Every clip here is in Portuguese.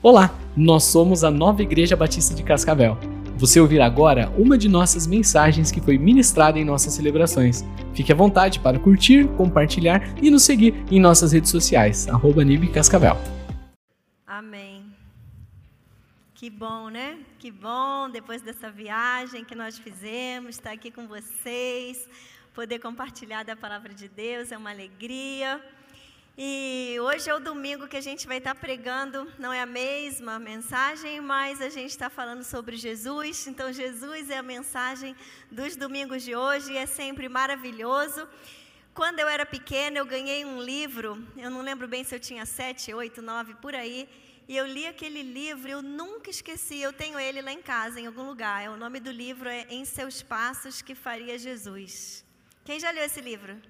Olá, nós somos a Nova Igreja Batista de Cascavel. Você ouvirá agora uma de nossas mensagens que foi ministrada em nossas celebrações. Fique à vontade para curtir, compartilhar e nos seguir em nossas redes sociais, arroba Cascavel. Amém. Que bom, né? Que bom, depois dessa viagem que nós fizemos, estar aqui com vocês, poder compartilhar da palavra de Deus, é uma alegria. E hoje é o domingo que a gente vai estar pregando, não é a mesma mensagem, mas a gente está falando sobre Jesus. Então, Jesus é a mensagem dos domingos de hoje e é sempre maravilhoso. Quando eu era pequena, eu ganhei um livro, eu não lembro bem se eu tinha sete, oito, nove, por aí, e eu li aquele livro, eu nunca esqueci, eu tenho ele lá em casa, em algum lugar. O nome do livro é Em Seus Passos que Faria Jesus. Quem já leu esse livro?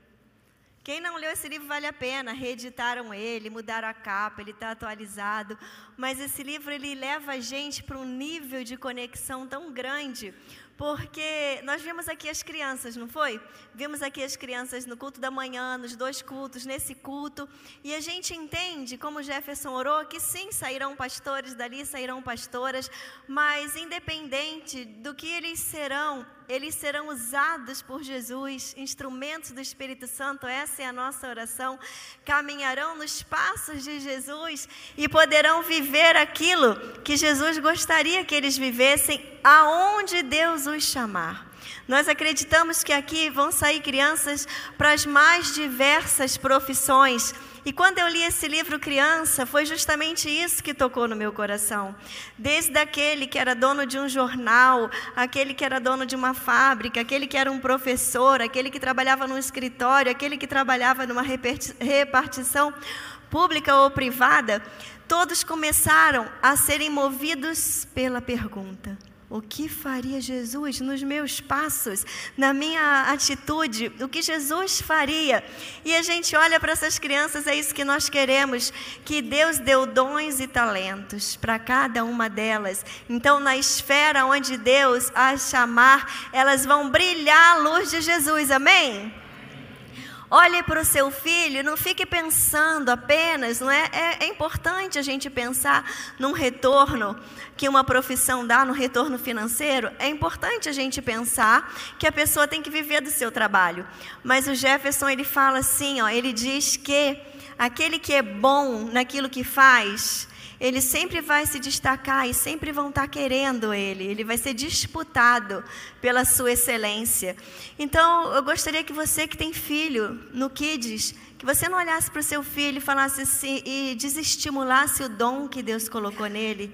Quem não leu esse livro vale a pena, reeditaram ele, mudaram a capa, ele está atualizado. Mas esse livro ele leva a gente para um nível de conexão tão grande, porque nós vimos aqui as crianças, não foi? Vimos aqui as crianças no culto da manhã, nos dois cultos, nesse culto, e a gente entende, como Jefferson orou, que sim, sairão pastores dali, sairão pastoras, mas independente do que eles serão, eles serão usados por Jesus, instrumentos do Espírito Santo, essa é a nossa oração. Caminharão nos passos de Jesus e poderão viver aquilo que Jesus gostaria que eles vivessem, aonde Deus os chamar. Nós acreditamos que aqui vão sair crianças para as mais diversas profissões. E quando eu li esse livro criança, foi justamente isso que tocou no meu coração. Desde aquele que era dono de um jornal, aquele que era dono de uma fábrica, aquele que era um professor, aquele que trabalhava num escritório, aquele que trabalhava numa repartição pública ou privada, todos começaram a serem movidos pela pergunta: o que faria Jesus nos meus passos, na minha atitude? O que Jesus faria? E a gente olha para essas crianças, é isso que nós queremos, que Deus deu dons e talentos para cada uma delas. Então, na esfera onde Deus as chamar, elas vão brilhar a luz de Jesus. Amém? Olhe para o seu filho, não fique pensando apenas, não é? é? é? importante a gente pensar num retorno que uma profissão dá, no retorno financeiro. É importante a gente pensar que a pessoa tem que viver do seu trabalho. Mas o Jefferson ele fala assim, ó, ele diz que aquele que é bom naquilo que faz, ele sempre vai se destacar e sempre vão estar querendo ele, ele vai ser disputado pela sua excelência. Então, eu gostaria que você que tem filho no Kids, que você não olhasse para o seu filho e falasse assim, e desestimulasse o dom que Deus colocou nele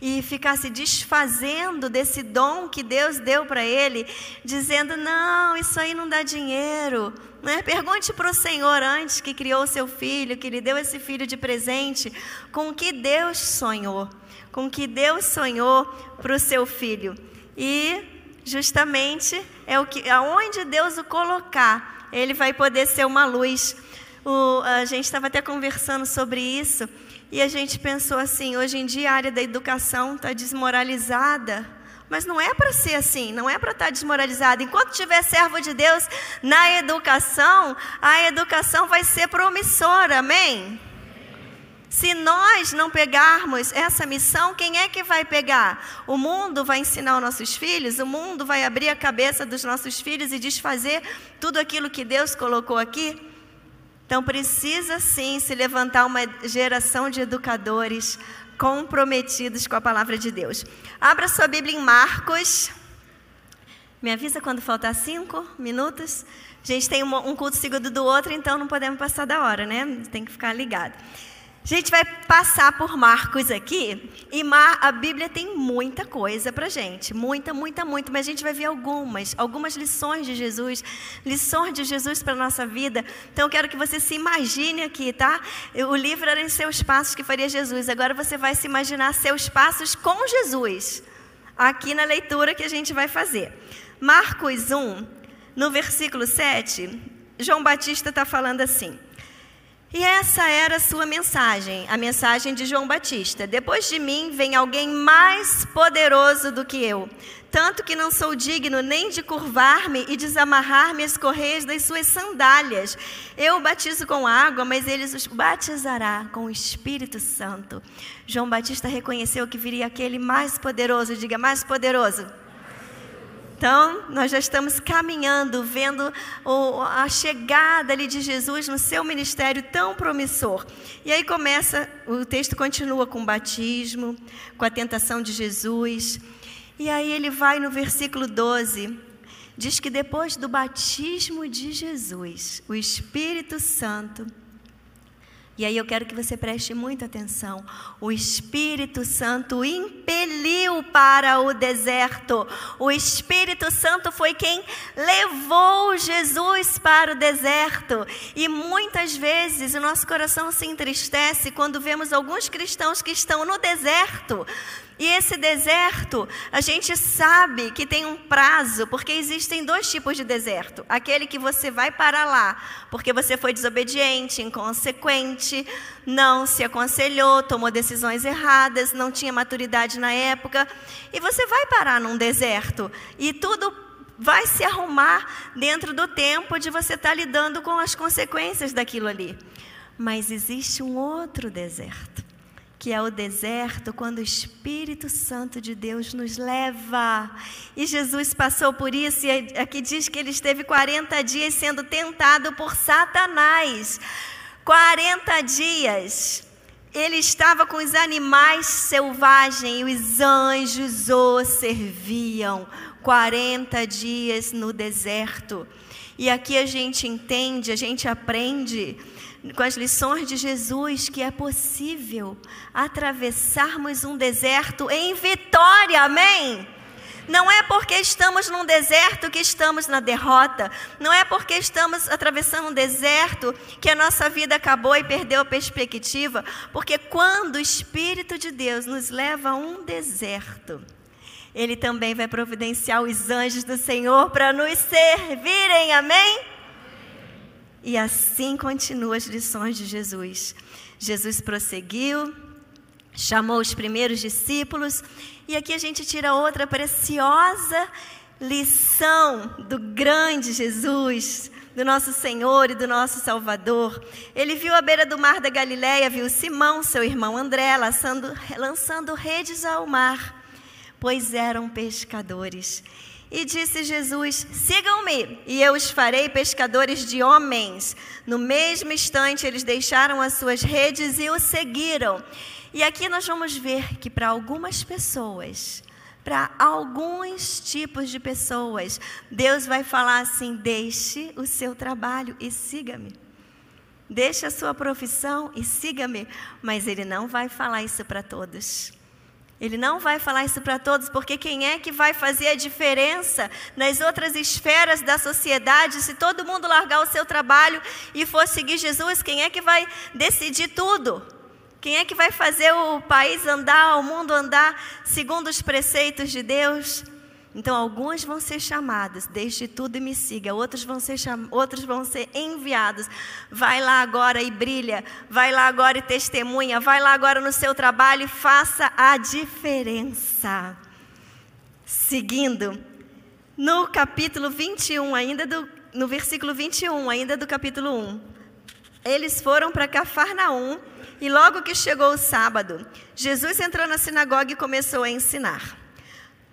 e ficasse desfazendo desse dom que Deus deu para ele, dizendo: não, isso aí não dá dinheiro. Né? Pergunte para o Senhor antes que criou seu filho, que lhe deu esse filho de presente, com o que Deus sonhou, com o que Deus sonhou para o seu filho. E justamente é o que, aonde Deus o colocar, ele vai poder ser uma luz. O, a gente estava até conversando sobre isso. E a gente pensou assim: hoje em dia a área da educação está desmoralizada. Mas não é para ser assim, não é para estar tá desmoralizada. Enquanto tiver servo de Deus na educação, a educação vai ser promissora, amém? Se nós não pegarmos essa missão, quem é que vai pegar? O mundo vai ensinar os nossos filhos, o mundo vai abrir a cabeça dos nossos filhos e desfazer tudo aquilo que Deus colocou aqui? Então precisa sim se levantar uma geração de educadores comprometidos com a palavra de Deus. Abra sua Bíblia em Marcos. Me avisa quando faltar cinco minutos. A gente tem um culto seguido do outro, então não podemos passar da hora, né? Tem que ficar ligado. A gente vai passar por Marcos aqui, e Mar, a Bíblia tem muita coisa para gente, muita, muita, muita, mas a gente vai ver algumas, algumas lições de Jesus, lições de Jesus para a nossa vida. Então eu quero que você se imagine aqui, tá? O livro era em seus passos que faria Jesus, agora você vai se imaginar seus passos com Jesus, aqui na leitura que a gente vai fazer. Marcos 1, no versículo 7, João Batista está falando assim. E essa era a sua mensagem, a mensagem de João Batista. Depois de mim vem alguém mais poderoso do que eu, tanto que não sou digno nem de curvar-me e desamarrar-me as correias das suas sandálias. Eu batizo com água, mas ele os batizará com o Espírito Santo. João Batista reconheceu que viria aquele mais poderoso, diga mais poderoso então, nós já estamos caminhando, vendo a chegada ali de Jesus no seu ministério tão promissor. E aí começa, o texto continua com o batismo, com a tentação de Jesus. E aí ele vai no versículo 12, diz que depois do batismo de Jesus, o Espírito Santo e aí eu quero que você preste muita atenção. O Espírito Santo impeliu para o deserto. O Espírito Santo foi quem levou Jesus para o deserto. E muitas vezes o nosso coração se entristece quando vemos alguns cristãos que estão no deserto e esse deserto, a gente sabe que tem um prazo, porque existem dois tipos de deserto: aquele que você vai para lá, porque você foi desobediente, inconsequente, não se aconselhou, tomou decisões erradas, não tinha maturidade na época, e você vai parar num deserto, e tudo vai se arrumar dentro do tempo de você estar lidando com as consequências daquilo ali. Mas existe um outro deserto que é o deserto, quando o Espírito Santo de Deus nos leva. E Jesus passou por isso, e aqui diz que ele esteve 40 dias sendo tentado por Satanás. 40 dias. Ele estava com os animais selvagens e os anjos o serviam. 40 dias no deserto. E aqui a gente entende, a gente aprende com as lições de Jesus que é possível atravessarmos um deserto em vitória, amém? Não é porque estamos num deserto que estamos na derrota. Não é porque estamos atravessando um deserto que a nossa vida acabou e perdeu a perspectiva. Porque quando o Espírito de Deus nos leva a um deserto, Ele também vai providenciar os anjos do Senhor para nos servirem. Amém? E assim continua as lições de Jesus. Jesus prosseguiu, chamou os primeiros discípulos, e aqui a gente tira outra preciosa lição do grande Jesus, do nosso Senhor e do nosso Salvador. Ele viu à beira do mar da Galileia, viu Simão, seu irmão André, lançando, lançando redes ao mar, pois eram pescadores. E disse Jesus: Sigam-me, e eu os farei pescadores de homens. No mesmo instante, eles deixaram as suas redes e o seguiram. E aqui nós vamos ver que para algumas pessoas, para alguns tipos de pessoas, Deus vai falar assim: deixe o seu trabalho e siga-me. Deixe a sua profissão e siga-me. Mas Ele não vai falar isso para todos. Ele não vai falar isso para todos, porque quem é que vai fazer a diferença nas outras esferas da sociedade? Se todo mundo largar o seu trabalho e for seguir Jesus, quem é que vai decidir tudo? Quem é que vai fazer o país andar, o mundo andar segundo os preceitos de Deus? Então, alguns vão ser chamados, deixe tudo e me siga. Outros vão ser, cham... Outros vão ser enviados. Vai lá agora e brilha. Vai lá agora e testemunha. Vai lá agora no seu trabalho e faça a diferença. Seguindo, no capítulo 21, ainda do, no versículo 21, ainda do capítulo 1. Eles foram para Cafarnaum e logo que chegou o sábado, Jesus entrou na sinagoga e começou a ensinar.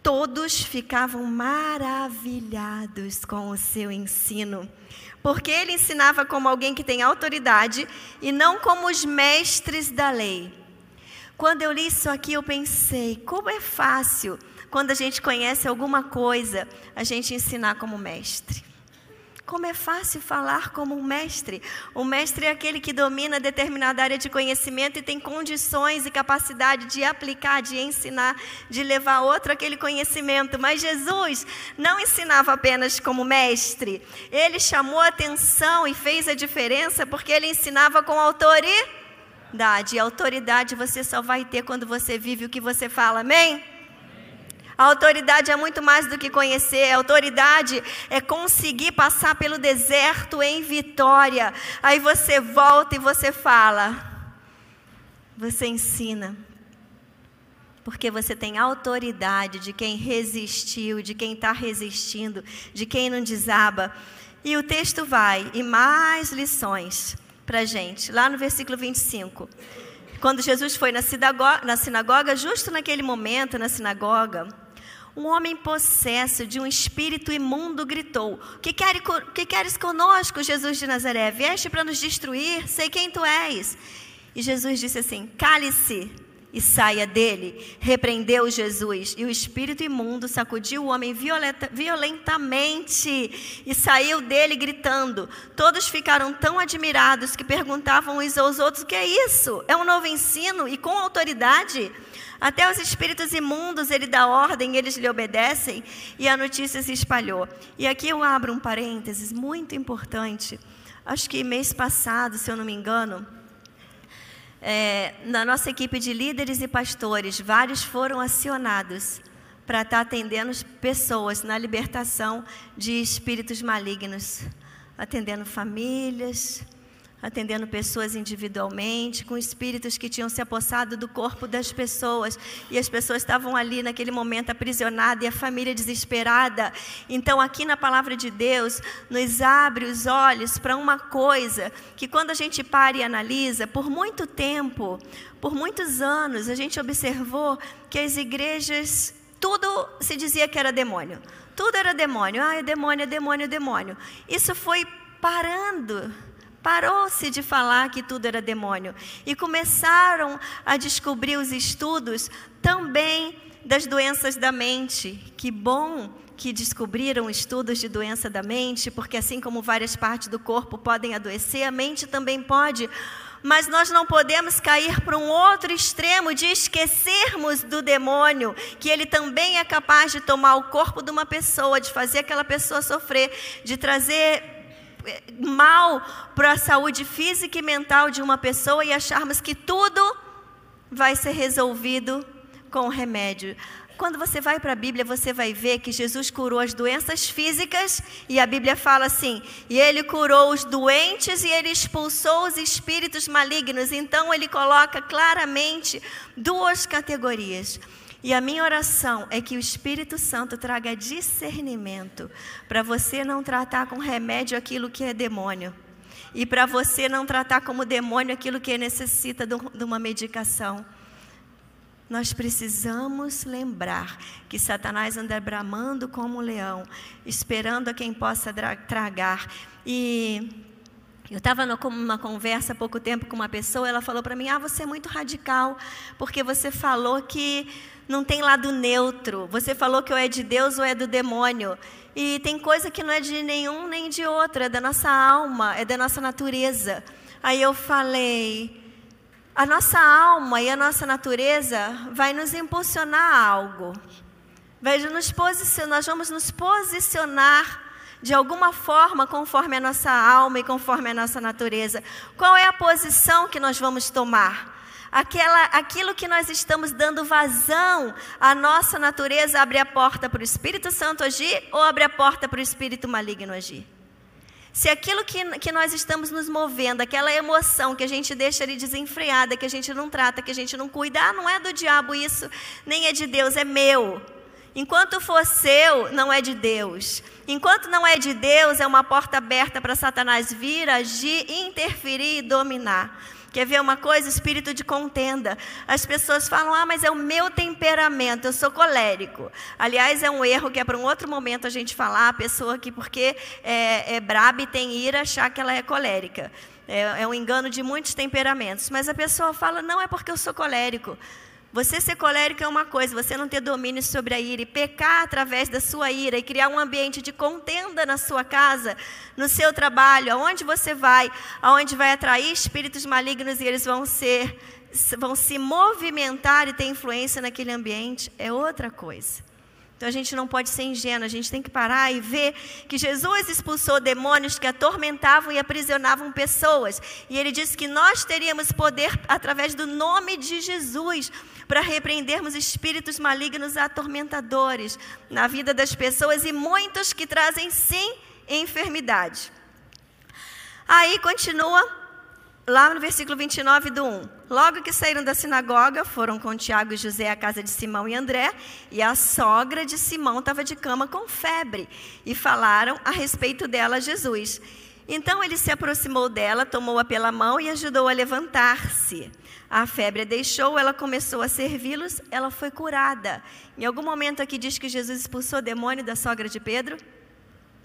Todos ficavam maravilhados com o seu ensino, porque ele ensinava como alguém que tem autoridade e não como os mestres da lei. Quando eu li isso aqui, eu pensei: como é fácil, quando a gente conhece alguma coisa, a gente ensinar como mestre. Como é fácil falar como um mestre. O mestre é aquele que domina determinada área de conhecimento e tem condições e capacidade de aplicar, de ensinar, de levar outro aquele conhecimento. Mas Jesus não ensinava apenas como mestre. Ele chamou atenção e fez a diferença porque ele ensinava com autoridade. E autoridade você só vai ter quando você vive o que você fala. Amém? A autoridade é muito mais do que conhecer, a autoridade é conseguir passar pelo deserto em vitória. Aí você volta e você fala, você ensina, porque você tem autoridade de quem resistiu, de quem está resistindo, de quem não desaba. E o texto vai, e mais lições para gente, lá no versículo 25. Quando Jesus foi na sinagoga, na sinagoga, justo naquele momento, na sinagoga, um homem possesso de um espírito imundo gritou: Que queres, que queres conosco, Jesus de Nazaré? Vieste para nos destruir? Sei quem tu és. E Jesus disse assim: Cale-se e saia dele. Repreendeu Jesus. E o espírito imundo sacudiu o homem violenta, violentamente e saiu dele gritando. Todos ficaram tão admirados que perguntavam uns aos outros: O que é isso? É um novo ensino e com autoridade? Até os espíritos imundos ele dá ordem, eles lhe obedecem, e a notícia se espalhou. E aqui eu abro um parênteses muito importante. Acho que mês passado, se eu não me engano, é, na nossa equipe de líderes e pastores, vários foram acionados para estar atendendo pessoas na libertação de espíritos malignos, atendendo famílias, atendendo pessoas individualmente, com espíritos que tinham se apossado do corpo das pessoas, e as pessoas estavam ali naquele momento aprisionadas e a família desesperada. Então, aqui na palavra de Deus, nos abre os olhos para uma coisa que, quando a gente para e analisa, por muito tempo, por muitos anos, a gente observou que as igrejas, tudo se dizia que era demônio. Tudo era demônio. Ah, é demônio, é demônio, é demônio. Isso foi parando Parou-se de falar que tudo era demônio e começaram a descobrir os estudos também das doenças da mente. Que bom que descobriram estudos de doença da mente, porque assim como várias partes do corpo podem adoecer, a mente também pode. Mas nós não podemos cair para um outro extremo de esquecermos do demônio, que ele também é capaz de tomar o corpo de uma pessoa, de fazer aquela pessoa sofrer, de trazer mal para a saúde física e mental de uma pessoa e acharmos que tudo vai ser resolvido com remédio. Quando você vai para a Bíblia, você vai ver que Jesus curou as doenças físicas e a Bíblia fala assim: e ele curou os doentes e ele expulsou os espíritos malignos. Então ele coloca claramente duas categorias. E a minha oração é que o Espírito Santo traga discernimento para você não tratar com remédio aquilo que é demônio. E para você não tratar como demônio aquilo que necessita de uma medicação. Nós precisamos lembrar que Satanás anda bramando como um leão, esperando a quem possa tragar. E eu estava numa conversa há pouco tempo com uma pessoa, ela falou para mim: Ah, você é muito radical, porque você falou que não tem lado neutro. Você falou que ou é de Deus ou é do demônio. E tem coisa que não é de nenhum nem de outro, é da nossa alma, é da nossa natureza. Aí eu falei: a nossa alma e a nossa natureza vai nos impulsionar a algo. Vai nos posicionar, nós vamos nos posicionar de alguma forma conforme a nossa alma e conforme a nossa natureza. Qual é a posição que nós vamos tomar? Aquela, aquilo que nós estamos dando vazão à nossa natureza abre a porta para o Espírito Santo agir ou abre a porta para o Espírito maligno agir? Se aquilo que, que nós estamos nos movendo, aquela emoção que a gente deixa ali desenfreada, que a gente não trata, que a gente não cuida, ah, não é do diabo isso, nem é de Deus, é meu. Enquanto for seu, não é de Deus. Enquanto não é de Deus, é uma porta aberta para Satanás vir, agir, interferir e dominar. Quer ver uma coisa? Espírito de contenda. As pessoas falam, ah, mas é o meu temperamento, eu sou colérico. Aliás, é um erro que é para um outro momento a gente falar, a pessoa que, porque é, é braba e tem ira, achar que ela é colérica. É, é um engano de muitos temperamentos. Mas a pessoa fala, não, é porque eu sou colérico. Você ser colérico é uma coisa, você não ter domínio sobre a ira e pecar através da sua ira e criar um ambiente de contenda na sua casa, no seu trabalho, aonde você vai, aonde vai atrair espíritos malignos e eles vão ser vão se movimentar e ter influência naquele ambiente, é outra coisa. Então a gente não pode ser ingênuo, a gente tem que parar e ver que Jesus expulsou demônios que atormentavam e aprisionavam pessoas. E ele disse que nós teríamos poder através do nome de Jesus para repreendermos espíritos malignos atormentadores na vida das pessoas e muitos que trazem sim enfermidade. Aí continua lá no versículo 29 do 1. Logo que saíram da sinagoga, foram com Tiago e José à casa de Simão e André, e a sogra de Simão estava de cama com febre, e falaram a respeito dela a Jesus. Então ele se aproximou dela, tomou-a pela mão e ajudou a levantar-se. A febre a deixou, ela começou a servi-los, ela foi curada. Em algum momento aqui diz que Jesus expulsou o demônio da sogra de Pedro?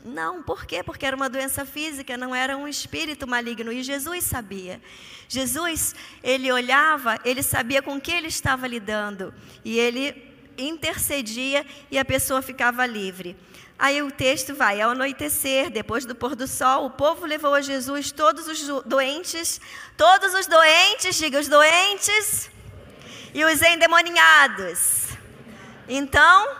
Não, por quê? Porque era uma doença física, não era um espírito maligno. E Jesus sabia. Jesus, ele olhava, ele sabia com que ele estava lidando. E ele intercedia e a pessoa ficava livre. Aí o texto vai: ao anoitecer, depois do pôr do sol, o povo levou a Jesus todos os doentes, todos os doentes, diga os doentes, e os endemoniados. Então,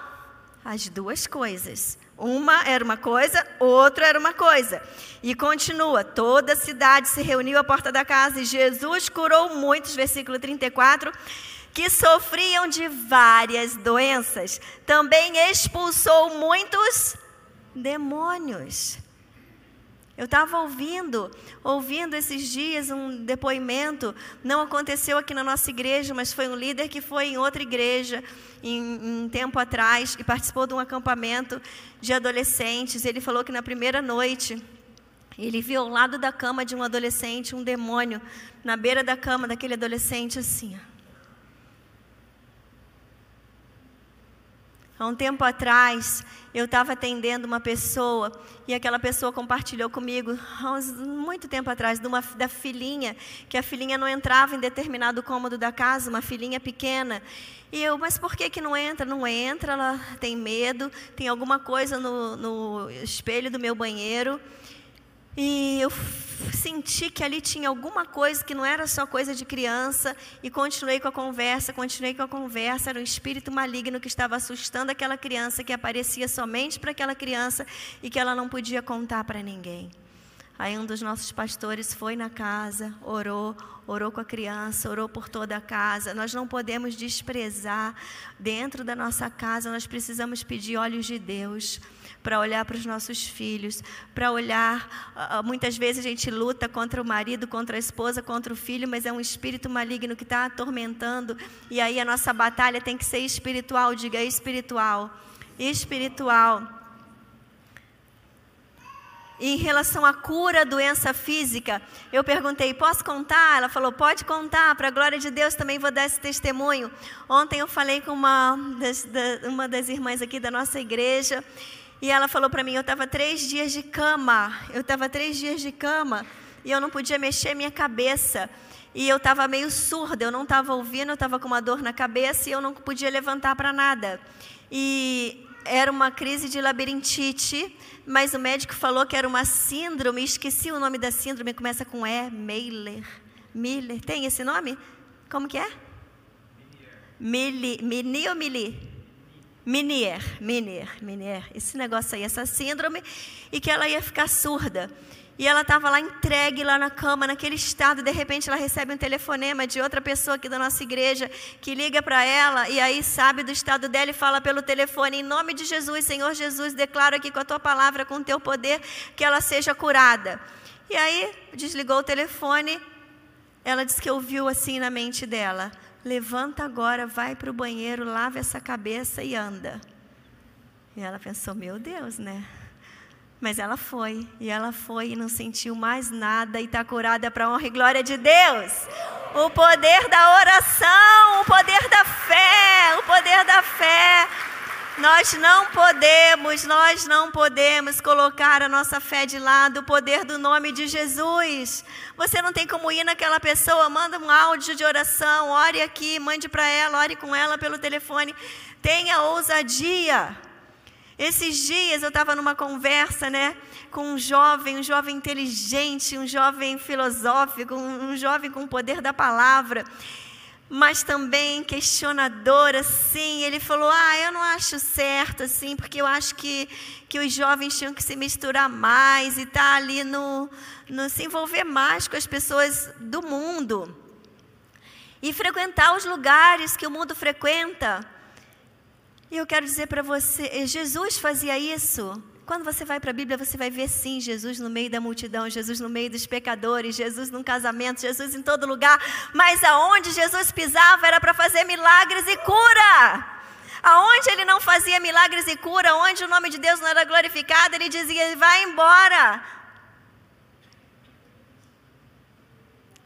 as duas coisas. Uma era uma coisa, outra era uma coisa. E continua: toda a cidade se reuniu à porta da casa e Jesus curou muitos, versículo 34, que sofriam de várias doenças. Também expulsou muitos demônios. Eu estava ouvindo, ouvindo esses dias um depoimento, não aconteceu aqui na nossa igreja, mas foi um líder que foi em outra igreja em, um tempo atrás e participou de um acampamento de adolescentes. Ele falou que na primeira noite ele viu ao lado da cama de um adolescente um demônio na beira da cama daquele adolescente assim. Há um tempo atrás, eu estava atendendo uma pessoa e aquela pessoa compartilhou comigo, há uns, muito tempo atrás, de uma, da filhinha, que a filhinha não entrava em determinado cômodo da casa, uma filhinha pequena. E eu, mas por que, que não entra? Não entra, ela tem medo, tem alguma coisa no, no espelho do meu banheiro. E eu senti que ali tinha alguma coisa que não era só coisa de criança e continuei com a conversa, continuei com a conversa, era um espírito maligno que estava assustando aquela criança que aparecia somente para aquela criança e que ela não podia contar para ninguém. Aí um dos nossos pastores foi na casa, orou, orou com a criança, orou por toda a casa. Nós não podemos desprezar dentro da nossa casa, nós precisamos pedir olhos de Deus para olhar para os nossos filhos, para olhar. Muitas vezes a gente luta contra o marido, contra a esposa, contra o filho, mas é um espírito maligno que está atormentando. E aí a nossa batalha tem que ser espiritual, diga espiritual. Espiritual. em relação à cura, doença física, eu perguntei: posso contar? Ela falou: pode contar, para a glória de Deus também vou dar esse testemunho. Ontem eu falei com uma das, da, uma das irmãs aqui da nossa igreja e ela falou para mim: eu estava três dias de cama, eu estava três dias de cama e eu não podia mexer minha cabeça. E eu estava meio surda, eu não estava ouvindo, eu estava com uma dor na cabeça e eu não podia levantar para nada. E era uma crise de labirintite, mas o médico falou que era uma síndrome, esqueci o nome da síndrome, começa com E, Miller. Miller, tem esse nome? Como que é? Mili, Mini ou Mili? Minier, Minier, Minier, esse negócio aí, essa síndrome, e que ela ia ficar surda. E ela estava lá entregue lá na cama, naquele estado, de repente ela recebe um telefonema de outra pessoa aqui da nossa igreja que liga para ela e aí sabe do estado dela e fala pelo telefone: Em nome de Jesus, Senhor Jesus, declaro aqui com a tua palavra, com o teu poder, que ela seja curada. E aí desligou o telefone. Ela disse que ouviu assim na mente dela: levanta agora, vai para o banheiro, lava essa cabeça e anda. E ela pensou, meu Deus, né? Mas ela foi, e ela foi e não sentiu mais nada e está curada para a honra e glória de Deus. O poder da oração, o poder da fé, o poder da fé. Nós não podemos, nós não podemos colocar a nossa fé de lado, o poder do nome de Jesus. Você não tem como ir naquela pessoa, manda um áudio de oração, ore aqui, mande para ela, ore com ela pelo telefone. Tenha ousadia. Esses dias eu estava numa conversa, né, com um jovem, um jovem inteligente, um jovem filosófico, um jovem com o poder da palavra. Mas também questionador, assim. Ele falou: Ah, eu não acho certo, assim, porque eu acho que, que os jovens tinham que se misturar mais e estar tá ali no, no se envolver mais com as pessoas do mundo e frequentar os lugares que o mundo frequenta. E eu quero dizer para você: Jesus fazia isso. Quando você vai para a Bíblia, você vai ver sim Jesus no meio da multidão, Jesus no meio dos pecadores, Jesus num casamento, Jesus em todo lugar. Mas aonde Jesus pisava era para fazer milagres e cura. Aonde ele não fazia milagres e cura, onde o nome de Deus não era glorificado, ele dizia: vai embora,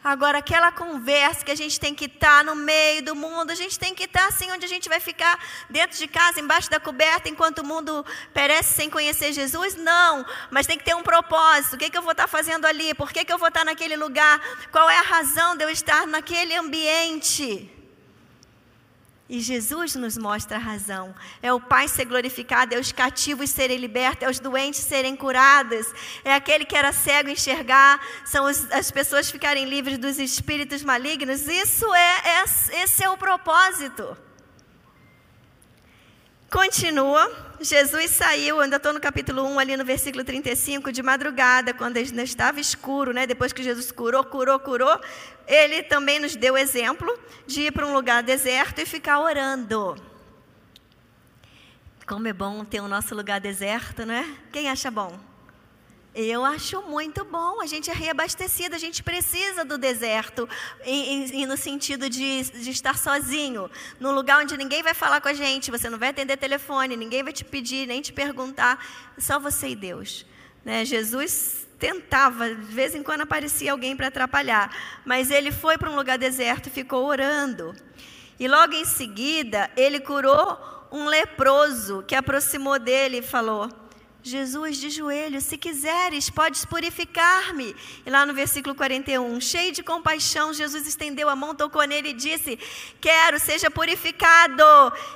Agora, aquela conversa que a gente tem que estar tá no meio do mundo, a gente tem que estar tá assim, onde a gente vai ficar dentro de casa, embaixo da coberta, enquanto o mundo perece sem conhecer Jesus? Não, mas tem que ter um propósito. O que, que eu vou estar tá fazendo ali? Por que, que eu vou estar naquele lugar? Qual é a razão de eu estar naquele ambiente? E Jesus nos mostra a razão. É o Pai ser glorificado, é os cativos serem libertos, é os doentes serem curados, é aquele que era cego enxergar, são os, as pessoas ficarem livres dos espíritos malignos. Isso é, é esse é o propósito. Continua. Jesus saiu, ainda estou no capítulo 1, ali no versículo 35, de madrugada, quando ainda estava escuro, né? depois que Jesus curou, curou, curou, ele também nos deu exemplo de ir para um lugar deserto e ficar orando. Como é bom ter o nosso lugar deserto, né? Quem acha bom? Eu acho muito bom. A gente é reabastecido, a gente precisa do deserto, e, e no sentido de, de, estar sozinho, num lugar onde ninguém vai falar com a gente, você não vai atender telefone, ninguém vai te pedir, nem te perguntar, só você e Deus. Né? Jesus tentava, de vez em quando aparecia alguém para atrapalhar, mas ele foi para um lugar deserto e ficou orando. E logo em seguida, ele curou um leproso que aproximou dele e falou: Jesus de joelhos, se quiseres, podes purificar-me. E lá no versículo 41, cheio de compaixão, Jesus estendeu a mão, tocou nele e disse: Quero, seja purificado.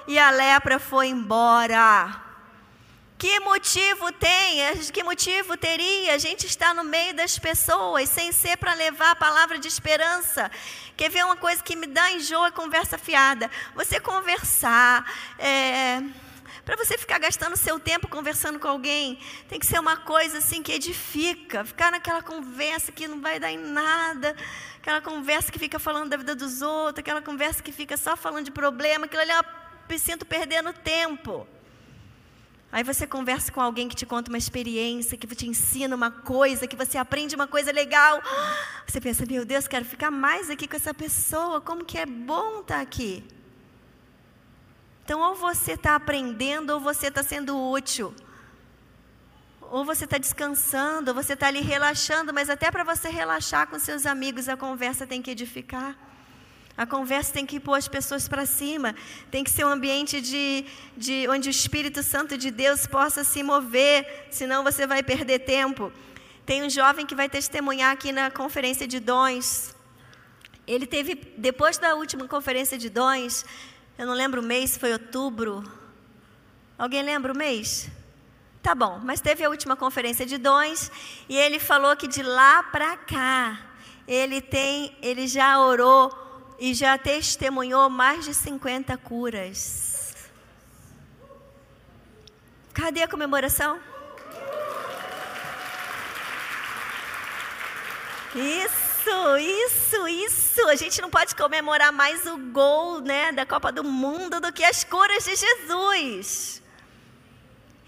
E a lepra foi embora. Que motivo tem? Que motivo teria? A gente está no meio das pessoas, sem ser para levar a palavra de esperança. Quer ver uma coisa que me dá enjoo é conversa fiada? Você conversar. É para você ficar gastando seu tempo conversando com alguém, tem que ser uma coisa assim que edifica. Ficar naquela conversa que não vai dar em nada, aquela conversa que fica falando da vida dos outros, aquela conversa que fica só falando de problema, aquilo ali eu me sinto perdendo tempo. Aí você conversa com alguém que te conta uma experiência, que te ensina uma coisa, que você aprende uma coisa legal. Você pensa, meu Deus, quero ficar mais aqui com essa pessoa, como que é bom estar aqui. Então, ou você está aprendendo, ou você está sendo útil. Ou você está descansando, ou você está ali relaxando, mas até para você relaxar com seus amigos, a conversa tem que edificar. A conversa tem que pôr as pessoas para cima. Tem que ser um ambiente de, de, onde o Espírito Santo de Deus possa se mover, senão você vai perder tempo. Tem um jovem que vai testemunhar aqui na conferência de dons. Ele teve, depois da última conferência de dons, eu não lembro o mês, foi outubro. Alguém lembra o mês? Tá bom, mas teve a última conferência de dons e ele falou que de lá para cá ele tem, ele já orou e já testemunhou mais de 50 curas. Cadê a comemoração? Isso. Isso, isso, isso. A gente não pode comemorar mais o gol né, da Copa do Mundo do que as curas de Jesus.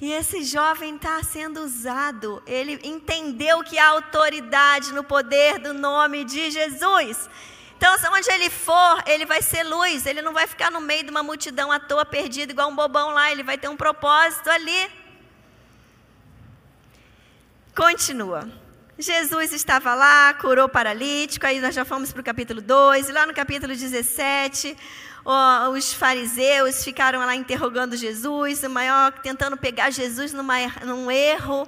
E esse jovem está sendo usado. Ele entendeu que há autoridade no poder do nome de Jesus. Então, onde ele for, ele vai ser luz. Ele não vai ficar no meio de uma multidão à toa, perdido, igual um bobão lá. Ele vai ter um propósito ali. Continua. Jesus estava lá, curou paralítico, aí nós já fomos para o capítulo 2, e lá no capítulo 17, ó, os fariseus ficaram lá interrogando Jesus, o maior, tentando pegar Jesus numa, num erro,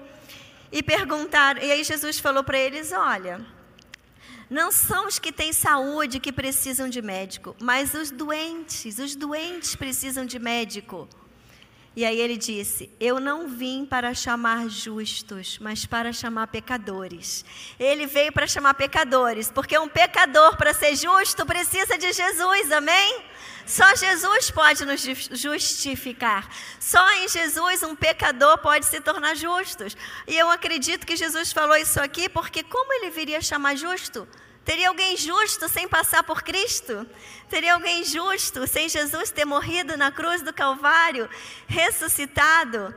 e perguntaram, e aí Jesus falou para eles: olha, não são os que têm saúde que precisam de médico, mas os doentes, os doentes precisam de médico. E aí ele disse: Eu não vim para chamar justos, mas para chamar pecadores. Ele veio para chamar pecadores, porque um pecador, para ser justo, precisa de Jesus, amém? Só Jesus pode nos justificar. Só em Jesus um pecador pode se tornar justo. E eu acredito que Jesus falou isso aqui porque, como ele viria chamar justo? Teria alguém justo sem passar por Cristo? Teria alguém justo sem Jesus ter morrido na cruz do Calvário, ressuscitado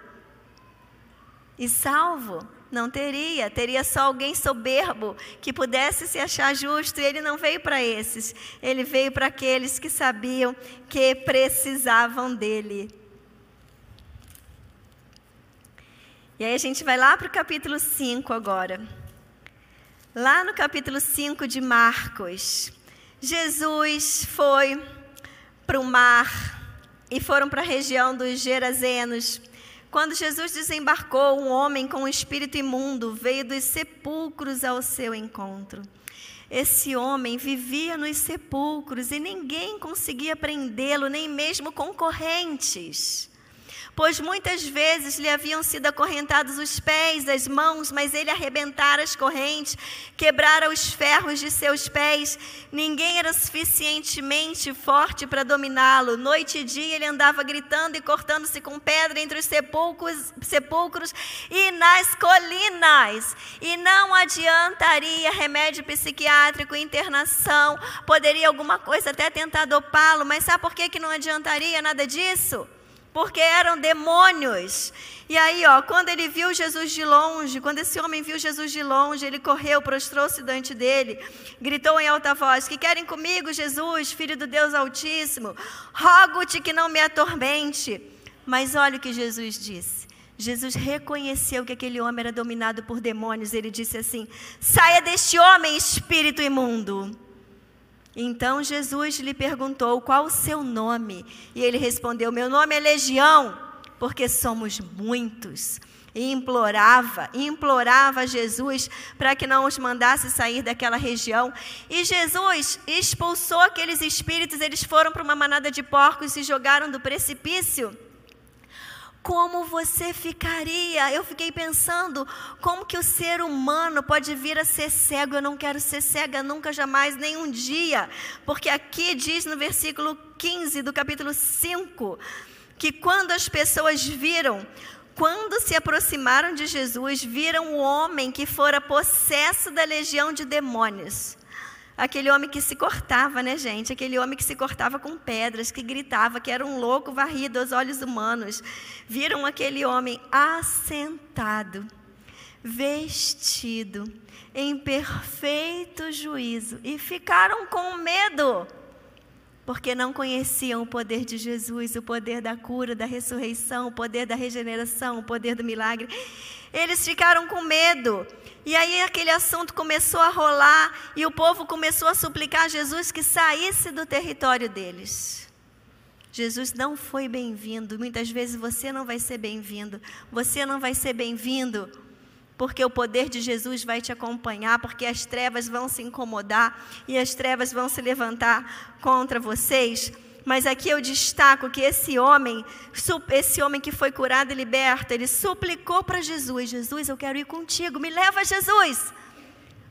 e salvo? Não teria, teria só alguém soberbo que pudesse se achar justo, e ele não veio para esses, ele veio para aqueles que sabiam que precisavam dele. E aí a gente vai lá para o capítulo 5 agora. Lá no capítulo 5 de Marcos, Jesus foi para o mar e foram para a região dos Gerazenos. Quando Jesus desembarcou, um homem com um espírito imundo veio dos sepulcros ao seu encontro. Esse homem vivia nos sepulcros e ninguém conseguia prendê-lo, nem mesmo concorrentes pois muitas vezes lhe haviam sido acorrentados os pés, as mãos, mas ele arrebentara as correntes, quebrara os ferros de seus pés. Ninguém era suficientemente forte para dominá-lo. Noite e dia ele andava gritando e cortando-se com pedra entre os sepulcros, sepulcros e nas colinas. E não adiantaria remédio psiquiátrico, internação, poderia alguma coisa até tentar dopá-lo, mas sabe por que, que não adiantaria nada disso? Porque eram demônios. E aí, ó, quando ele viu Jesus de longe, quando esse homem viu Jesus de longe, ele correu, prostrou-se diante dele, gritou em alta voz: Que querem comigo, Jesus, filho do Deus Altíssimo? Rogo-te que não me atormente. Mas olha o que Jesus disse. Jesus reconheceu que aquele homem era dominado por demônios. Ele disse assim: Saia deste homem, espírito imundo. Então Jesus lhe perguntou qual o seu nome. E ele respondeu: Meu nome é Legião, porque somos muitos. E implorava, implorava Jesus para que não os mandasse sair daquela região. E Jesus expulsou aqueles espíritos, eles foram para uma manada de porcos e se jogaram do precipício como você ficaria? Eu fiquei pensando, como que o ser humano pode vir a ser cego? Eu não quero ser cega nunca, jamais, nem um dia. Porque aqui diz no versículo 15 do capítulo 5, que quando as pessoas viram, quando se aproximaram de Jesus, viram o homem que fora possesso da legião de demônios. Aquele homem que se cortava, né, gente? Aquele homem que se cortava com pedras, que gritava que era um louco varrido aos olhos humanos. Viram aquele homem assentado, vestido, em perfeito juízo e ficaram com medo, porque não conheciam o poder de Jesus, o poder da cura, da ressurreição, o poder da regeneração, o poder do milagre. Eles ficaram com medo. E aí aquele assunto começou a rolar e o povo começou a suplicar a Jesus que saísse do território deles. Jesus não foi bem-vindo. Muitas vezes você não vai ser bem-vindo. Você não vai ser bem-vindo porque o poder de Jesus vai te acompanhar, porque as trevas vão se incomodar e as trevas vão se levantar contra vocês. Mas aqui eu destaco que esse homem, esse homem que foi curado e liberto, ele suplicou para Jesus: Jesus, eu quero ir contigo, me leva, Jesus.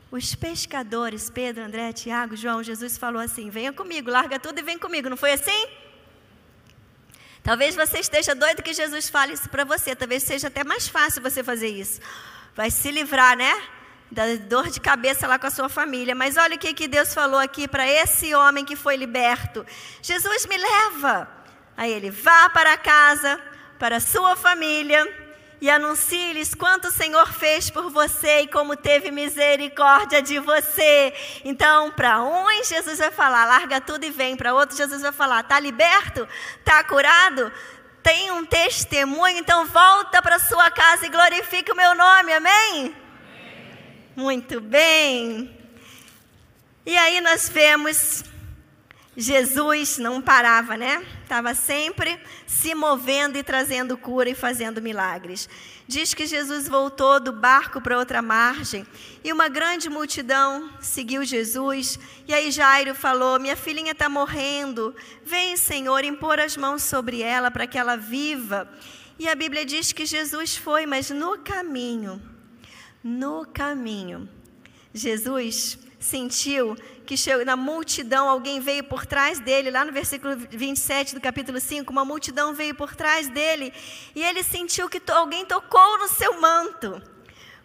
Os pescadores, Pedro, André, Tiago, João, Jesus falou assim: venha comigo, larga tudo e vem comigo. Não foi assim? Talvez você esteja doido que Jesus fale isso para você. Talvez seja até mais fácil você fazer isso. Vai se livrar, né? Da dor de cabeça lá com a sua família. Mas olha o que, que Deus falou aqui para esse homem que foi liberto: Jesus me leva. Aí ele vá para casa, para a sua família e anuncie-lhes quanto o Senhor fez por você e como teve misericórdia de você. Então, para uns, Jesus vai falar: larga tudo e vem. Para outros, Jesus vai falar: está liberto? Está curado? Tem um testemunho? Então, volta para sua casa e glorifique o meu nome. Amém? Muito bem. E aí nós vemos Jesus não parava, né? Estava sempre se movendo e trazendo cura e fazendo milagres. Diz que Jesus voltou do barco para outra margem e uma grande multidão seguiu Jesus. E aí Jairo falou: Minha filhinha está morrendo. Vem, Senhor, impor as mãos sobre ela para que ela viva. E a Bíblia diz que Jesus foi, mas no caminho, no caminho, Jesus sentiu que na multidão alguém veio por trás dele, lá no versículo 27 do capítulo 5, uma multidão veio por trás dele, e ele sentiu que alguém tocou no seu manto.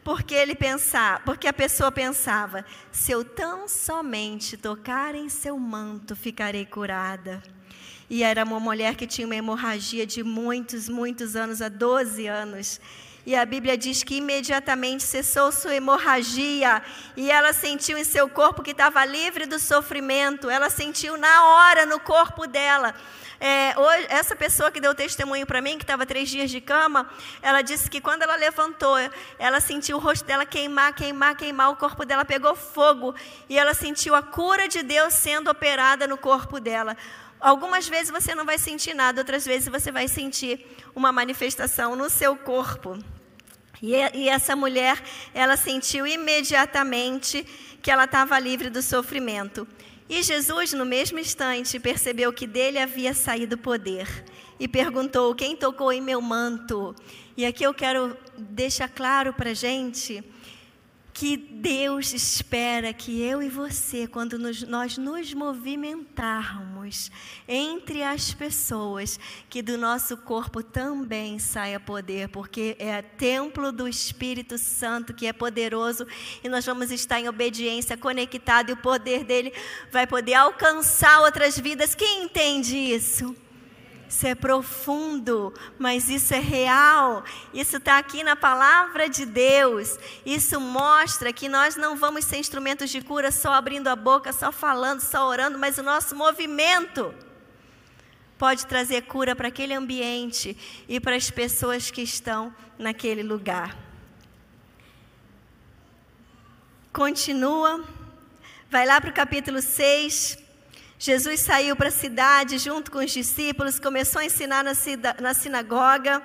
Porque ele pensava, porque a pessoa pensava: se eu tão somente tocar em seu manto, ficarei curada. E era uma mulher que tinha uma hemorragia de muitos, muitos anos, há 12 anos. E a Bíblia diz que imediatamente cessou sua hemorragia e ela sentiu em seu corpo que estava livre do sofrimento. Ela sentiu na hora no corpo dela. É, hoje, essa pessoa que deu testemunho para mim, que estava três dias de cama, ela disse que quando ela levantou, ela sentiu o rosto dela queimar, queimar, queimar, o corpo dela pegou fogo e ela sentiu a cura de Deus sendo operada no corpo dela. Algumas vezes você não vai sentir nada, outras vezes você vai sentir uma manifestação no seu corpo. E, essa mulher, ela sentiu imediatamente que ela estava livre do sofrimento. E Jesus, no mesmo instante, percebeu que dele havia saído poder e perguntou: Quem tocou em meu manto? E aqui eu quero deixar claro para a gente que Deus espera que eu e você, quando nos, nós nos movimentarmos entre as pessoas, que do nosso corpo também saia poder, porque é templo do Espírito Santo que é poderoso e nós vamos estar em obediência, conectado e o poder dele vai poder alcançar outras vidas. Quem entende isso? Isso é profundo, mas isso é real. Isso está aqui na palavra de Deus. Isso mostra que nós não vamos ser instrumentos de cura só abrindo a boca, só falando, só orando, mas o nosso movimento pode trazer cura para aquele ambiente e para as pessoas que estão naquele lugar. Continua, vai lá para o capítulo 6. Jesus saiu para a cidade junto com os discípulos, começou a ensinar na, na sinagoga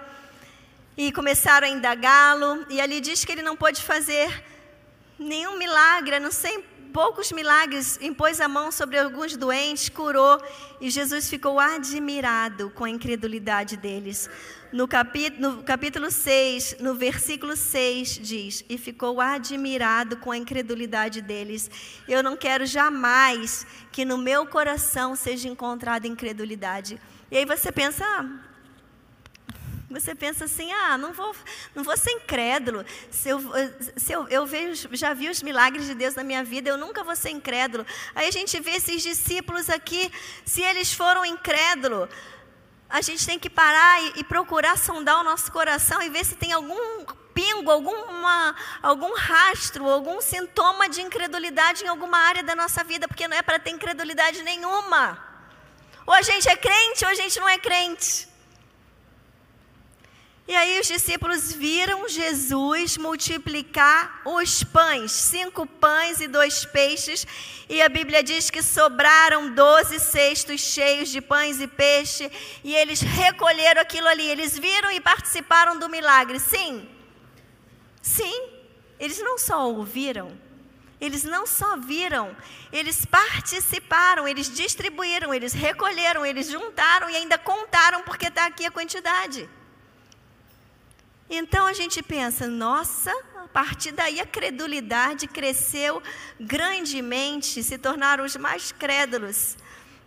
e começaram a indagá-lo. E ali diz que ele não pôde fazer nenhum milagre, não sei, poucos milagres, impôs a mão sobre alguns doentes, curou, e Jesus ficou admirado com a incredulidade deles. No capítulo, no capítulo 6, no versículo 6, diz: E ficou admirado com a incredulidade deles. Eu não quero jamais que no meu coração seja encontrada incredulidade. E aí você pensa, ah, você pensa assim, ah, não vou, não vou ser incrédulo. Se eu, se eu, eu vejo, já vi os milagres de Deus na minha vida, eu nunca vou ser incrédulo. Aí a gente vê esses discípulos aqui, se eles foram incrédulos, a gente tem que parar e, e, procurar sondar o nosso coração e ver se tem algum pingo, alguma, algum rastro, algum sintoma de incredulidade em alguma área da nossa vida, porque não é para ter incredulidade nenhuma. Ou a gente é crente ou a gente não é crente. E aí os discípulos viram Jesus multiplicar os pães, cinco pães e dois peixes, e a Bíblia diz que sobraram doze cestos cheios de pães e peixe, e eles recolheram aquilo ali, eles viram e participaram do milagre. Sim, sim, eles não só ouviram, eles não só viram, eles participaram, eles distribuíram, eles recolheram, eles juntaram e ainda contaram, porque está aqui a quantidade. Então a gente pensa, nossa, a partir daí a credulidade cresceu grandemente, se tornaram os mais crédulos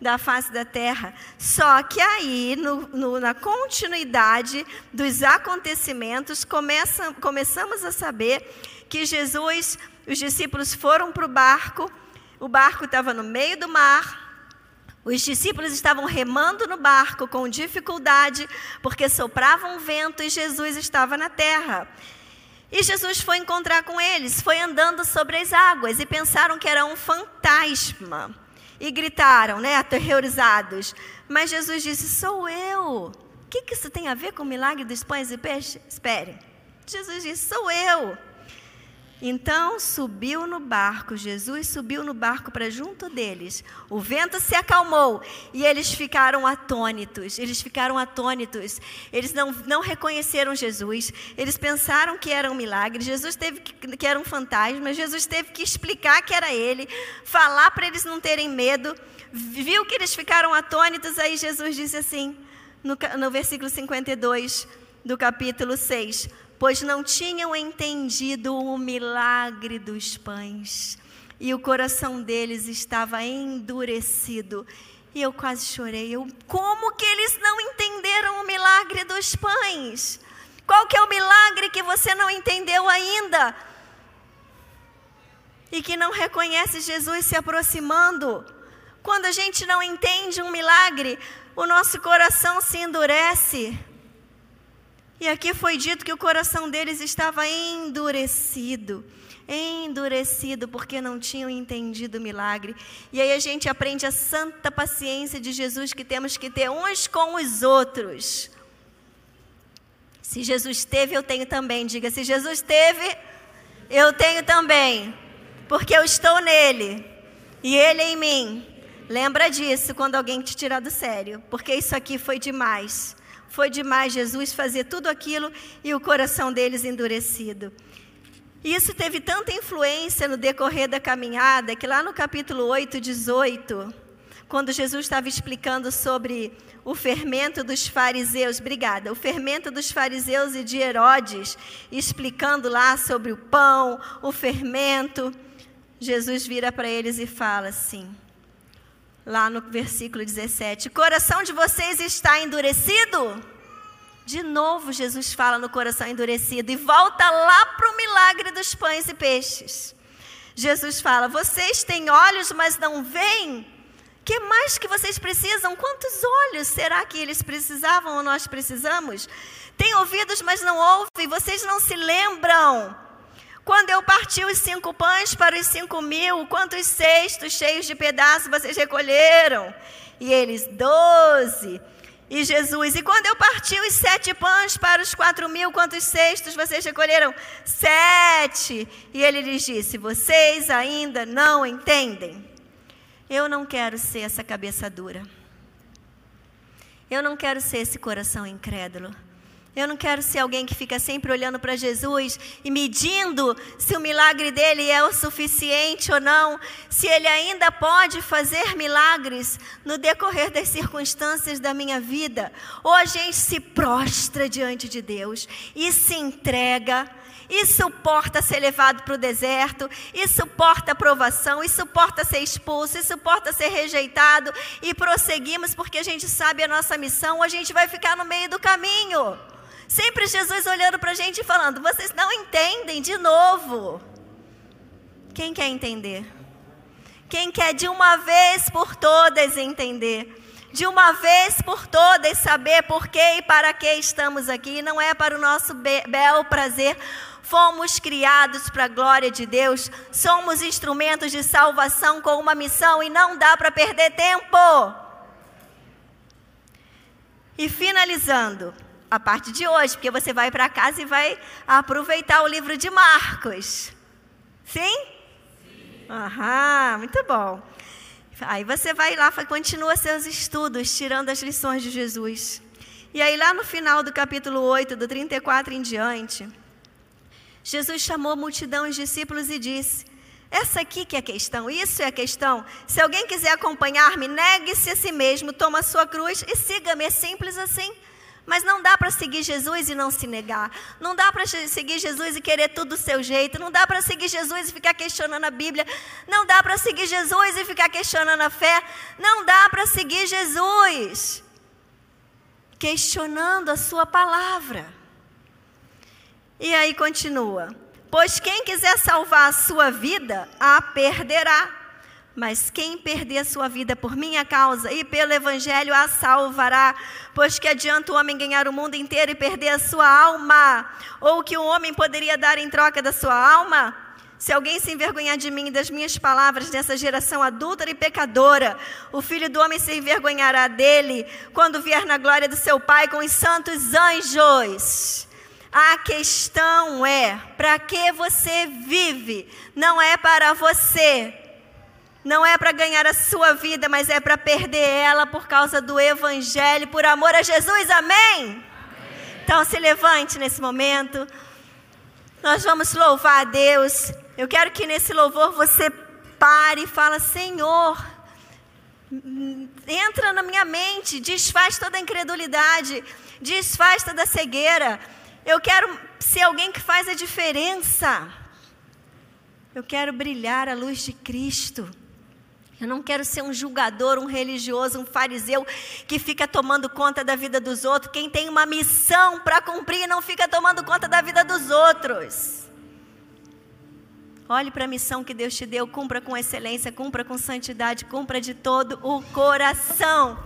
da face da terra. Só que aí, no, no, na continuidade dos acontecimentos, começa, começamos a saber que Jesus, os discípulos foram para o barco, o barco estava no meio do mar, os discípulos estavam remando no barco com dificuldade, porque soprava um vento e Jesus estava na terra. E Jesus foi encontrar com eles, foi andando sobre as águas e pensaram que era um fantasma. E gritaram, né, aterrorizados. Mas Jesus disse: Sou eu. O que, que isso tem a ver com o milagre dos pães e peixes? Espere. Jesus disse: Sou eu. Então subiu no barco, Jesus subiu no barco para junto deles. O vento se acalmou e eles ficaram atônitos. Eles ficaram atônitos. Eles não, não reconheceram Jesus. Eles pensaram que era um milagre. Jesus teve que, que era um fantasma. Jesus teve que explicar que era ele, falar para eles não terem medo. Viu que eles ficaram atônitos. Aí Jesus disse assim, no, no versículo 52 do capítulo 6 pois não tinham entendido o milagre dos pães, e o coração deles estava endurecido. E eu quase chorei. Eu, como que eles não entenderam o milagre dos pães? Qual que é o milagre que você não entendeu ainda? E que não reconhece Jesus se aproximando? Quando a gente não entende um milagre, o nosso coração se endurece. E aqui foi dito que o coração deles estava endurecido. Endurecido porque não tinham entendido o milagre. E aí a gente aprende a santa paciência de Jesus que temos que ter uns com os outros. Se Jesus teve, eu tenho também. Diga, se Jesus teve, eu tenho também. Porque eu estou nele e ele em mim. Lembra disso quando alguém te tirar do sério, porque isso aqui foi demais. Foi demais Jesus fazer tudo aquilo e o coração deles endurecido. Isso teve tanta influência no decorrer da caminhada que lá no capítulo 8, 18, quando Jesus estava explicando sobre o fermento dos fariseus, obrigada, o fermento dos fariseus e de Herodes, explicando lá sobre o pão, o fermento, Jesus vira para eles e fala assim: lá no versículo 17: Coração de vocês está endurecido? De novo, Jesus fala no coração endurecido e volta lá para o milagre dos pães e peixes. Jesus fala: Vocês têm olhos, mas não veem? que mais que vocês precisam? Quantos olhos será que eles precisavam ou nós precisamos? Tem ouvidos, mas não ouvem. Vocês não se lembram? Quando eu parti os cinco pães para os cinco mil, quantos cestos cheios de pedaços vocês recolheram? E eles, doze. E Jesus, e quando eu parti os sete pães para os quatro mil, quantos cestos vocês recolheram? Sete. E ele lhes disse: Vocês ainda não entendem. Eu não quero ser essa cabeça dura. Eu não quero ser esse coração incrédulo. Eu não quero ser alguém que fica sempre olhando para Jesus e medindo se o milagre dele é o suficiente ou não, se ele ainda pode fazer milagres no decorrer das circunstâncias da minha vida. Ou a gente se prostra diante de Deus e se entrega e suporta ser levado para o deserto, e suporta provação, e suporta ser expulso, e suporta ser rejeitado, e prosseguimos porque a gente sabe a nossa missão, ou a gente vai ficar no meio do caminho. Sempre Jesus olhando para a gente e falando: vocês não entendem de novo. Quem quer entender? Quem quer de uma vez por todas entender? De uma vez por todas saber por que e para que estamos aqui? Não é para o nosso bel prazer. Fomos criados para a glória de Deus. Somos instrumentos de salvação com uma missão e não dá para perder tempo. E finalizando, a parte de hoje, porque você vai para casa e vai aproveitar o livro de Marcos. Sim? Sim. Aham, muito bom. Aí você vai lá, continua seus estudos, tirando as lições de Jesus. E aí, lá no final do capítulo 8, do 34 em diante, Jesus chamou a multidão, os discípulos, e disse: Essa aqui que é a questão, isso é a questão. Se alguém quiser acompanhar-me, negue-se a si mesmo, toma a sua cruz e siga-me. É simples assim. Mas não dá para seguir Jesus e não se negar. Não dá para seguir Jesus e querer tudo do seu jeito. Não dá para seguir Jesus e ficar questionando a Bíblia. Não dá para seguir Jesus e ficar questionando a fé. Não dá para seguir Jesus questionando a sua palavra. E aí continua: Pois quem quiser salvar a sua vida, a perderá. Mas quem perder a sua vida por minha causa e pelo Evangelho a salvará. Pois que adianta o homem ganhar o mundo inteiro e perder a sua alma? Ou o que o homem poderia dar em troca da sua alma? Se alguém se envergonhar de mim e das minhas palavras nessa geração adúltera e pecadora, o filho do homem se envergonhará dele quando vier na glória do seu Pai com os santos anjos. A questão é: para que você vive? Não é para você. Não é para ganhar a sua vida, mas é para perder ela por causa do Evangelho, por amor a Jesus. Amém? Amém? Então se levante nesse momento. Nós vamos louvar a Deus. Eu quero que nesse louvor você pare e fala: Senhor, entra na minha mente, desfaz toda a incredulidade, desfaz toda a cegueira. Eu quero ser alguém que faz a diferença. Eu quero brilhar a luz de Cristo. Eu não quero ser um julgador, um religioso, um fariseu que fica tomando conta da vida dos outros. Quem tem uma missão para cumprir não fica tomando conta da vida dos outros. Olhe para a missão que Deus te deu, cumpra com excelência, cumpra com santidade, cumpra de todo o coração.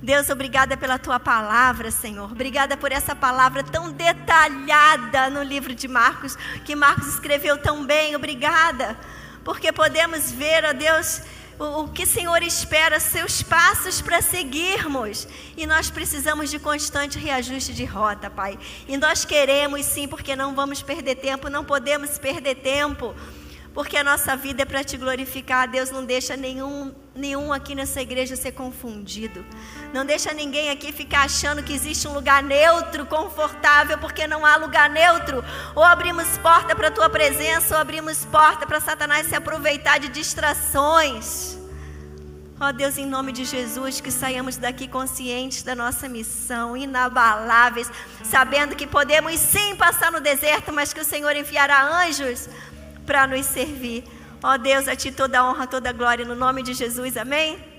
Deus, obrigada pela tua palavra, Senhor. Obrigada por essa palavra tão detalhada no livro de Marcos, que Marcos escreveu tão bem. Obrigada, porque podemos ver, ó Deus, o, que o Senhor espera, seus passos para seguirmos. E nós precisamos de constante reajuste de rota, Pai. E nós queremos sim, porque não vamos perder tempo, não podemos perder tempo. Porque a nossa vida é para te glorificar. Deus não deixa nenhum, nenhum aqui nessa igreja ser confundido. Não deixa ninguém aqui ficar achando que existe um lugar neutro, confortável, porque não há lugar neutro. Ou abrimos porta para a tua presença, ou abrimos porta para Satanás se aproveitar de distrações. Ó oh Deus, em nome de Jesus, que saiamos daqui conscientes da nossa missão, inabaláveis, sabendo que podemos sim passar no deserto, mas que o Senhor enviará anjos para nos servir. Ó Deus, a Ti toda a honra, toda a glória, no nome de Jesus, amém?